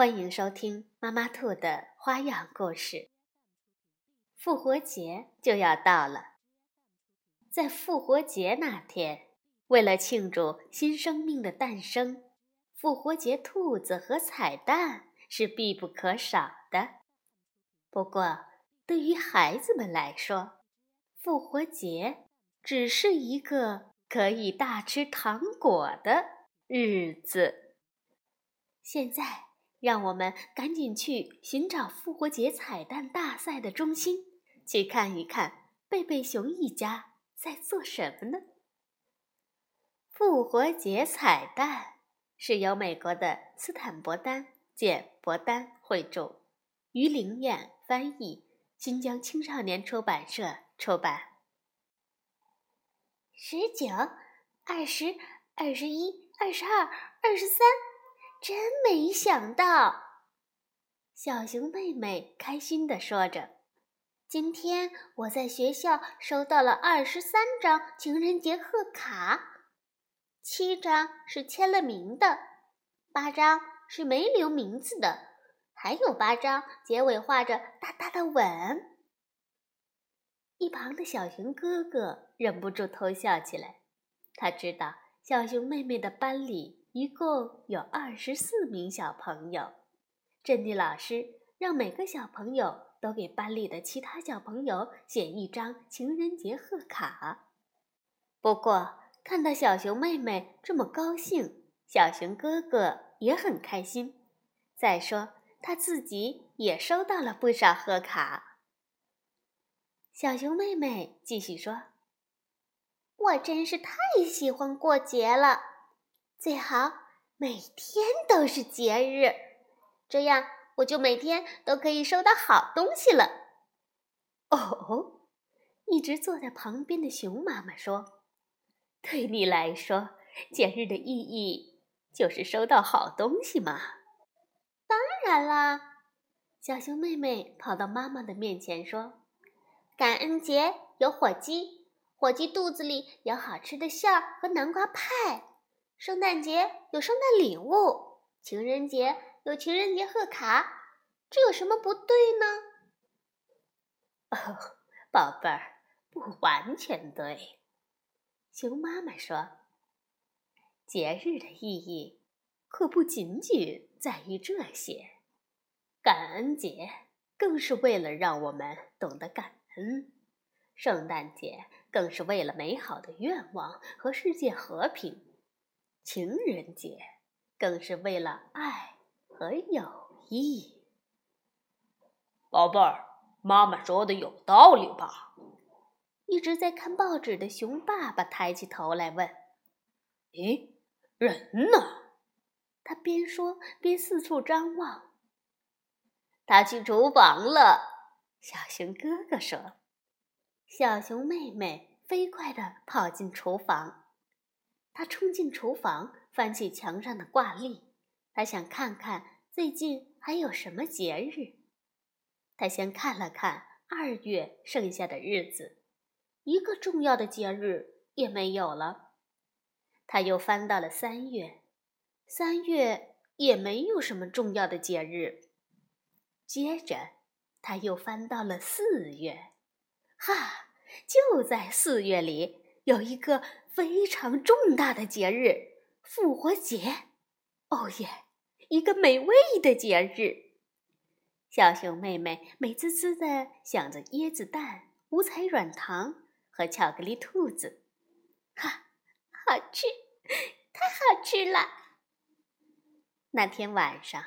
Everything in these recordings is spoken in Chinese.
欢迎收听妈妈兔的花样故事。复活节就要到了，在复活节那天，为了庆祝新生命的诞生，复活节兔子和彩蛋是必不可少的。不过，对于孩子们来说，复活节只是一个可以大吃糖果的日子。现在。让我们赶紧去寻找复活节彩蛋大赛的中心，去看一看贝贝熊一家在做什么呢？复活节彩蛋是由美国的斯坦伯丹·简·伯丹绘著，于灵燕翻译，新疆青少年出版社出版。十九、二十、二十一、二十二、二十三。真没想到，小熊妹妹开心地说着：“今天我在学校收到了二十三张情人节贺卡，七张是签了名的，八张是没留名字的，还有八张结尾画着大大的吻。”一旁的小熊哥哥忍不住偷笑起来，他知道小熊妹妹的班里。一共有二十四名小朋友，珍妮老师让每个小朋友都给班里的其他小朋友写一张情人节贺卡。不过，看到小熊妹妹这么高兴，小熊哥哥也很开心。再说，他自己也收到了不少贺卡。小熊妹妹继续说：“我真是太喜欢过节了。”最好每天都是节日，这样我就每天都可以收到好东西了。哦，一直坐在旁边的熊妈妈说：“对你来说，节日的意义就是收到好东西嘛？”当然啦！小熊妹妹跑到妈妈的面前说：“感恩节有火鸡，火鸡肚子里有好吃的馅儿和南瓜派。”圣诞节有圣诞礼物，情人节有情人节贺卡，这有什么不对呢？哦，宝贝儿，不完全对。熊妈妈说：“节日的意义可不仅仅在于这些，感恩节更是为了让我们懂得感恩，圣诞节更是为了美好的愿望和世界和平。”情人节更是为了爱和友谊。宝贝儿，妈妈说的有道理吧？一直在看报纸的熊爸爸抬起头来问：“咦，人呢？”他边说边四处张望。他去厨房了。小熊哥哥说：“小熊妹妹飞快地跑进厨房。”他冲进厨房，翻起墙上的挂历。他想看看最近还有什么节日。他先看了看二月剩下的日子，一个重要的节日也没有了。他又翻到了三月，三月也没有什么重要的节日。接着，他又翻到了四月，哈，就在四月里。有一个非常重大的节日——复活节，哦耶！一个美味的节日。小熊妹妹美滋滋的想着椰子蛋、五彩软糖和巧克力兔子，哈，好吃，太好吃了！那天晚上，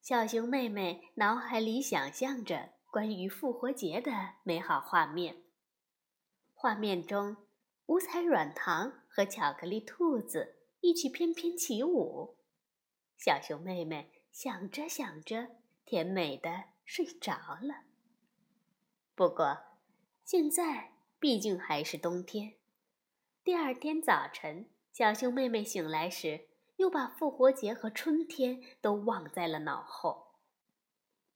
小熊妹妹脑海里想象着关于复活节的美好画面，画面中。五彩软糖和巧克力兔子一起翩翩起舞，小熊妹妹想着想着，甜美的睡着了。不过，现在毕竟还是冬天。第二天早晨，小熊妹妹醒来时，又把复活节和春天都忘在了脑后，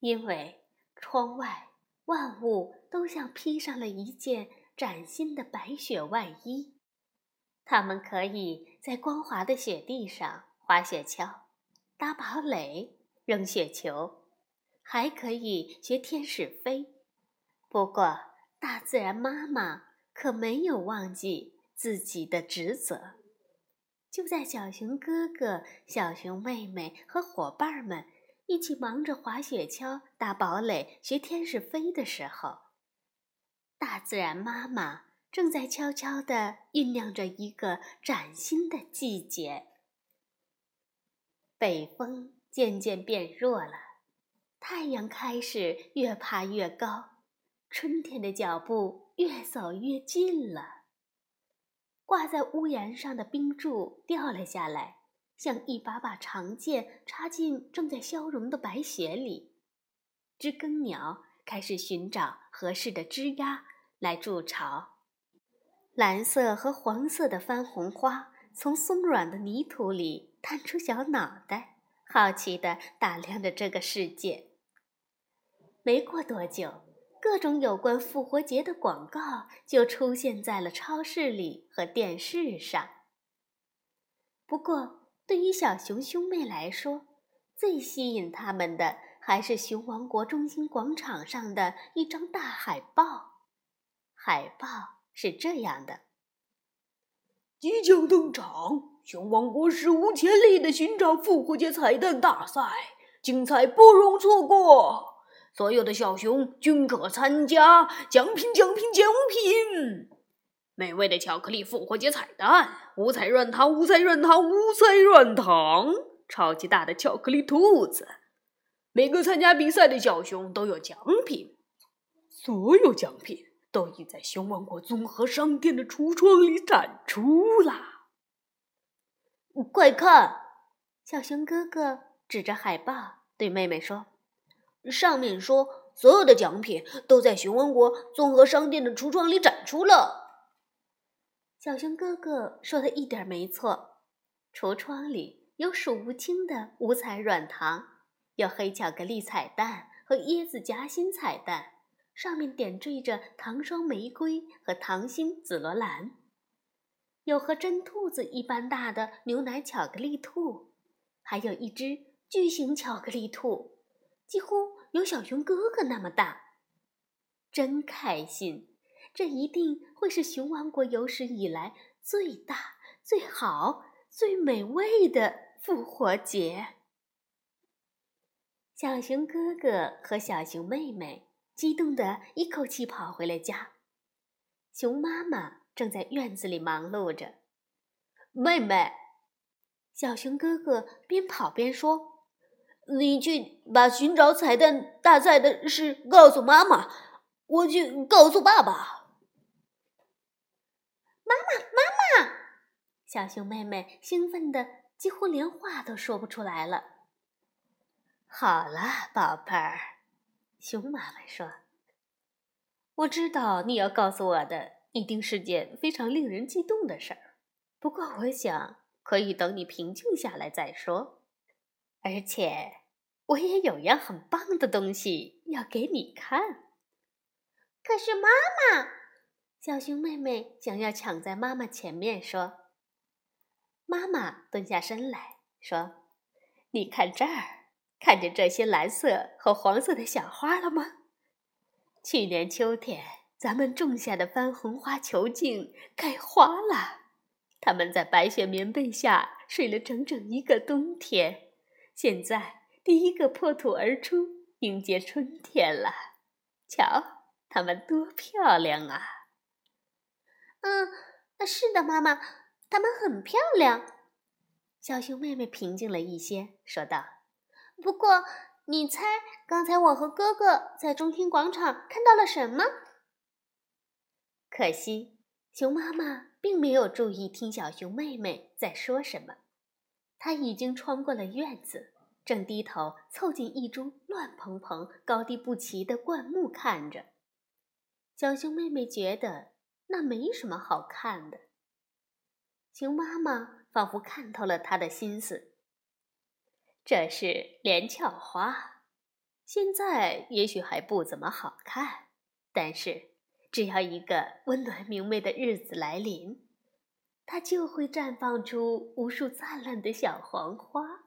因为窗外万物都像披上了一件崭新的白雪外衣。它们可以在光滑的雪地上滑雪橇、搭堡垒、扔雪球，还可以学天使飞。不过，大自然妈妈可没有忘记自己的职责。就在小熊哥哥、小熊妹妹和伙伴们一起忙着滑雪橇、搭堡垒、学天使飞的时候，大自然妈妈正在悄悄地酝酿着一个崭新的季节。北风渐渐变弱了，太阳开始越爬越高。春天的脚步越走越近了。挂在屋檐上的冰柱掉了下来，像一把把长剑插进正在消融的白雪里。知更鸟开始寻找合适的枝丫来筑巢。蓝色和黄色的番红花从松软的泥土里探出小脑袋，好奇地打量着这个世界。没过多久。各种有关复活节的广告就出现在了超市里和电视上。不过，对于小熊兄妹来说，最吸引他们的还是熊王国中心广场上的一张大海报。海报是这样的：即将登场，熊王国史无前例的寻找复活节彩蛋大赛，精彩不容错过。所有的小熊均可参加，奖品奖品奖品！美味的巧克力复活节彩蛋，五彩软糖五彩软糖五彩软糖，超级大的巧克力兔子，每个参加比赛的小熊都有奖品。所有奖品都已在熊王国综合商店的橱窗里展出啦！快看，小熊哥哥指着海报对妹妹说。上面说，所有的奖品都在熊王国综合商店的橱窗里展出了。小熊哥哥说的一点没错，橱窗里有数不清的五彩软糖，有黑巧克力彩蛋和椰子夹心彩蛋，上面点缀着糖霜玫瑰和糖心紫罗兰，有和真兔子一般大的牛奶巧克力兔，还有一只巨型巧克力兔。几乎有小熊哥哥那么大，真开心！这一定会是熊王国有史以来最大、最好、最美味的复活节。小熊哥哥和小熊妹妹激动的一口气跑回了家，熊妈妈正在院子里忙碌着。妹妹，小熊哥哥边跑边说。你去把寻找彩蛋大赛的事告诉妈妈，我去告诉爸爸。妈妈，妈妈！小熊妹妹兴奋的几乎连话都说不出来了。好了，宝贝儿，熊妈妈说：“我知道你要告诉我的一定是件非常令人激动的事儿，不过我想可以等你平静下来再说。”而且，我也有样很棒的东西要给你看。可是，妈妈，小熊妹妹想要抢在妈妈前面说。妈妈蹲下身来说：“你看这儿，看见这些蓝色和黄色的小花了吗？去年秋天咱们种下的番红花球茎开花了，它们在白雪棉被下睡了整整一个冬天。”现在第一个破土而出，迎接春天了。瞧，它们多漂亮啊！嗯，是的，妈妈，它们很漂亮。小熊妹妹平静了一些，说道：“不过，你猜刚才我和哥哥在中庭广场看到了什么？”可惜，熊妈妈并没有注意听小熊妹妹在说什么。她已经穿过了院子，正低头凑近一株乱蓬蓬、高低不齐的灌木看着。小熊妹妹觉得那没什么好看的。熊妈妈仿佛看透了她的心思。这是连翘花，现在也许还不怎么好看，但是只要一个温暖明媚的日子来临。它就会绽放出无数灿烂的小黄花。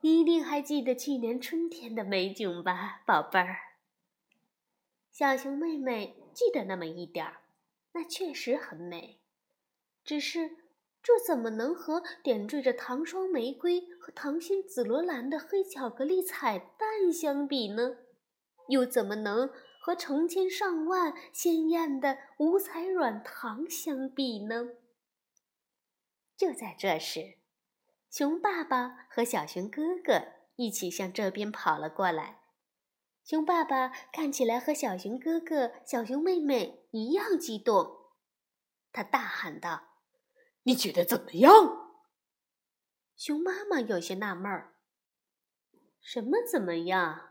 你一定还记得去年春天的美景吧，宝贝儿？小熊妹妹记得那么一点儿，那确实很美。只是，这怎么能和点缀着糖霜玫瑰和糖心紫罗兰的黑巧克力彩蛋相比呢？又怎么能和成千上万鲜艳的五彩软糖相比呢？就在这时，熊爸爸和小熊哥哥一起向这边跑了过来。熊爸爸看起来和小熊哥哥、小熊妹妹一样激动，他大喊道：“你觉得怎么样？”熊妈妈有些纳闷儿：“什么怎么样？”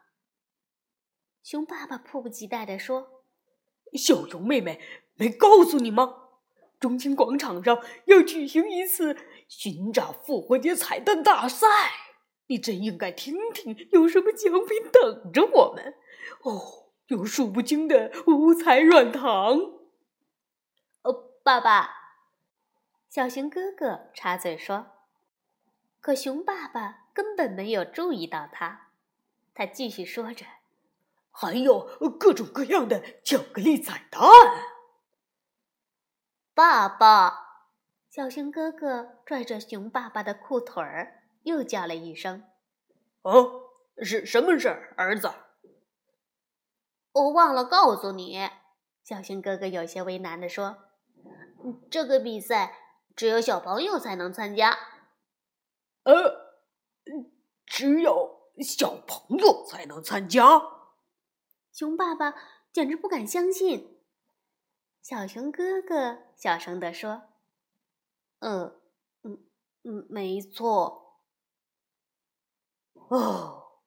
熊爸爸迫不及待地说：“小熊妹妹没告诉你吗？”中心广场上要举行一次寻找复活节彩蛋大赛，你真应该听听有什么奖品等着我们哦！有数不清的五彩软糖。哦，爸爸，小熊哥哥插嘴说。可熊爸爸根本没有注意到他，他继续说着：“还有各种各样的巧克力彩蛋。”爸爸，小熊哥哥拽着熊爸爸的裤腿儿，又叫了一声：“哦，是什么事儿，儿子？”我忘了告诉你，小熊哥哥有些为难地说：“这个比赛只有小朋友才能参加。”呃，只有小朋友才能参加？熊爸爸简直不敢相信。小熊哥哥小声地说：“嗯，嗯，嗯，没错。”哦，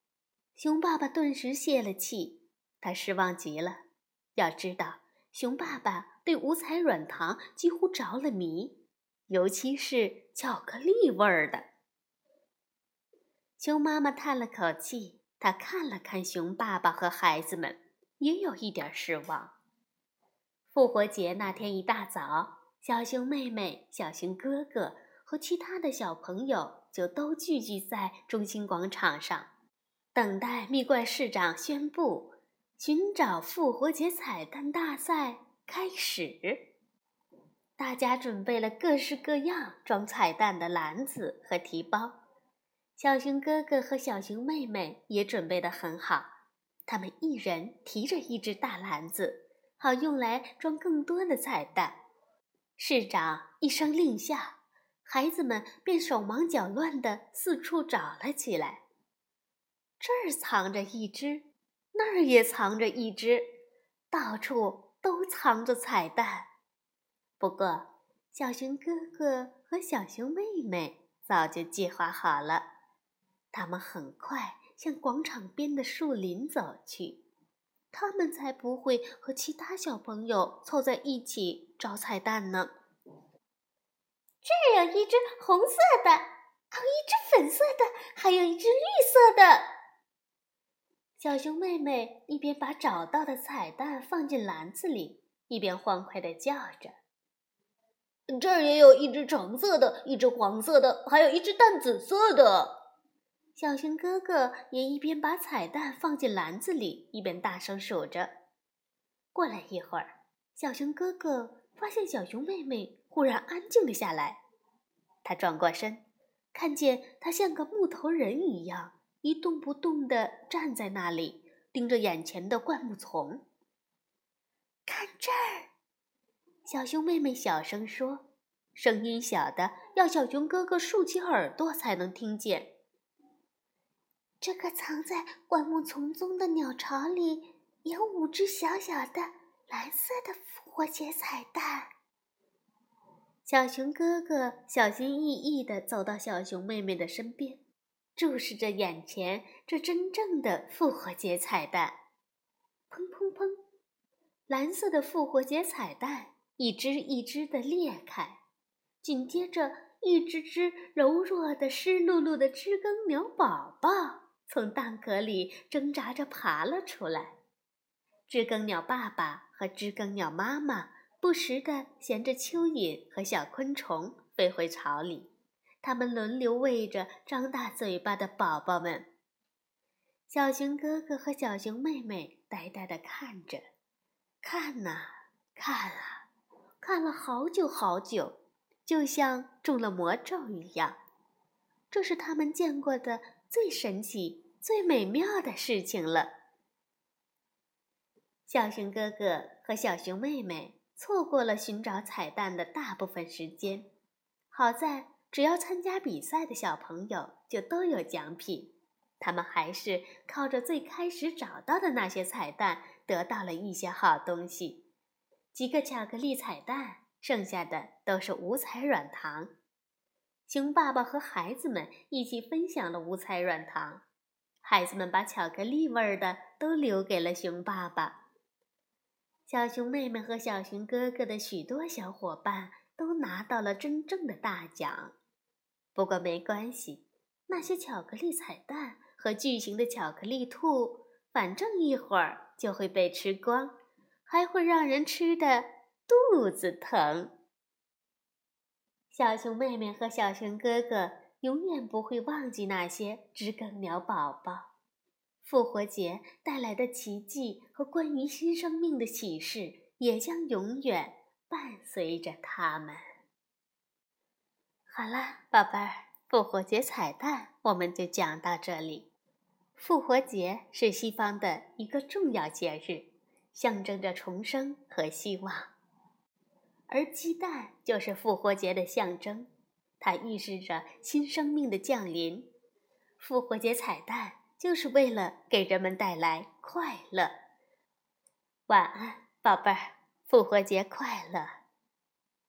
熊爸爸顿时泄了气，他失望极了。要知道，熊爸爸对五彩软糖几乎着了迷，尤其是巧克力味儿的。熊妈妈叹了口气，她看了看熊爸爸和孩子们，也有一点失望。复活节那天一大早，小熊妹妹、小熊哥哥和其他的小朋友就都聚集在中心广场上，等待蜜罐市长宣布寻找复活节彩蛋大赛开始。大家准备了各式各样装彩蛋的篮子和提包，小熊哥哥和小熊妹妹也准备得很好，他们一人提着一只大篮子。好用来装更多的彩蛋。市长一声令下，孩子们便手忙脚乱地四处找了起来。这儿藏着一只，那儿也藏着一只，到处都藏着彩蛋。不过，小熊哥哥和小熊妹妹早就计划好了，他们很快向广场边的树林走去。他们才不会和其他小朋友凑在一起找彩蛋呢。这儿有一只红色的，还有一只粉色的，还有一只绿色的。小熊妹妹一边把找到的彩蛋放进篮子里，一边欢快地叫着：“这儿也有一只橙色的，一只黄色的，还有一只淡紫色的。”小熊哥哥也一边把彩蛋放进篮子里，一边大声数着。过了一会儿，小熊哥哥发现小熊妹妹忽然安静了下来。他转过身，看见她像个木头人一样一动不动地站在那里，盯着眼前的灌木丛。看这儿，小熊妹妹小声说，声音小的要小熊哥哥竖起耳朵才能听见。这个藏在灌木丛中的鸟巢里有五只小小的蓝色的复活节彩蛋。小熊哥哥小心翼翼地走到小熊妹妹的身边，注视着眼前这真正的复活节彩蛋。砰砰砰！蓝色的复活节彩蛋一只一只的裂开，紧接着，一只只柔弱的、湿漉漉的知更鸟宝宝从蛋壳里挣扎着爬了出来。知更鸟爸爸和知更鸟妈妈不时地衔着蚯蚓和小昆虫飞回巢里，他们轮流喂着张大嘴巴的宝宝们。小熊哥哥和小熊妹妹呆呆地看着，看呐，看啊，看了好久好久，就像中了魔咒一样。这是他们见过的最神奇、最美妙的事情了。小熊哥哥和小熊妹妹错过了寻找彩蛋的大部分时间。好在，只要参加比赛的小朋友就都有奖品。他们还是靠着最开始找到的那些彩蛋得到了一些好东西：几个巧克力彩蛋，剩下的都是五彩软糖。熊爸爸和孩子们一起分享了五彩软糖，孩子们把巧克力味儿的都留给了熊爸爸。小熊妹妹和小熊哥哥的许多小伙伴都拿到了真正的大奖，不过没关系，那些巧克力彩蛋和巨型的巧克力兔，反正一会儿就会被吃光，还会让人吃的肚子疼。小熊妹妹和小熊哥哥永远不会忘记那些知更鸟宝宝。复活节带来的奇迹和关于新生命的启示，也将永远伴随着他们。好了，宝贝儿，复活节彩蛋我们就讲到这里。复活节是西方的一个重要节日，象征着重生和希望，而鸡蛋就是复活节的象征，它预示着新生命的降临。复活节彩蛋。就是为了给人们带来快乐。晚安，宝贝儿，复活节快乐。